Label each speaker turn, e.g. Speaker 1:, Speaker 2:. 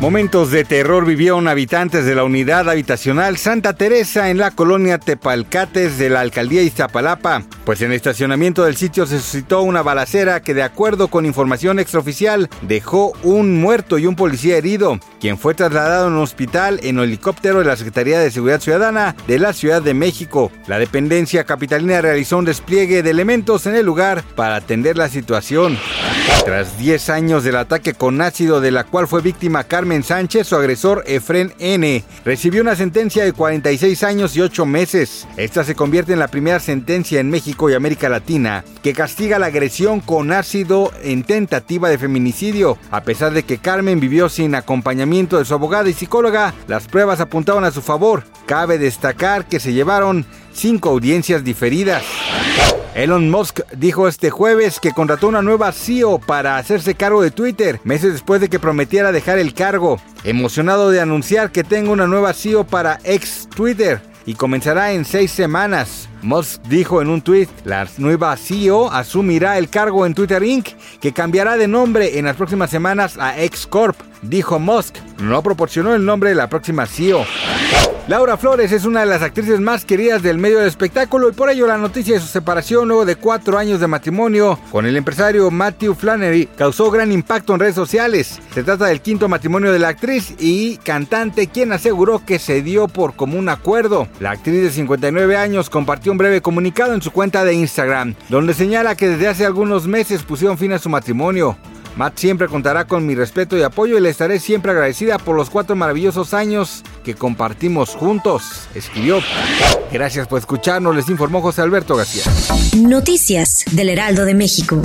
Speaker 1: Momentos de terror vivieron habitantes de la unidad habitacional Santa Teresa en la colonia Tepalcates de la alcaldía Iztapalapa, pues en el estacionamiento del sitio se suscitó una balacera que de acuerdo con información extraoficial dejó un muerto y un policía herido, quien fue trasladado a un hospital en helicóptero de la Secretaría de Seguridad Ciudadana de la Ciudad de México. La dependencia capitalina realizó un despliegue de elementos en el lugar para atender la situación. Tras 10 años del ataque con ácido de la cual fue víctima Carmen Sánchez, su agresor Efren N. recibió una sentencia de 46 años y 8 meses. Esta se convierte en la primera sentencia en México y América Latina que castiga la agresión con ácido en tentativa de feminicidio. A pesar de que Carmen vivió sin acompañamiento de su abogada y psicóloga, las pruebas apuntaban a su favor. Cabe destacar que se llevaron cinco audiencias diferidas. Elon Musk dijo este jueves que contrató una nueva CEO para hacerse cargo de Twitter, meses después de que prometiera dejar el cargo. Emocionado de anunciar que tengo una nueva CEO para ex Twitter y comenzará en seis semanas. Musk dijo en un tweet, la nueva CEO asumirá el cargo en Twitter Inc., que cambiará de nombre en las próximas semanas a X Corp. Dijo Musk, no proporcionó el nombre de la próxima CEO. Laura Flores es una de las actrices más queridas del medio del espectáculo y por ello la noticia de su separación luego de cuatro años de matrimonio con el empresario Matthew Flannery causó gran impacto en redes sociales. Se trata del quinto matrimonio de la actriz y cantante quien aseguró que se dio por común acuerdo. La actriz de 59 años compartió un breve comunicado en su cuenta de Instagram donde señala que desde hace algunos meses pusieron fin a su matrimonio. Matt siempre contará con mi respeto y apoyo y le estaré siempre agradecida por los cuatro maravillosos años que compartimos juntos, escribió. Gracias por escucharnos, les informó José Alberto García.
Speaker 2: Noticias del Heraldo de México.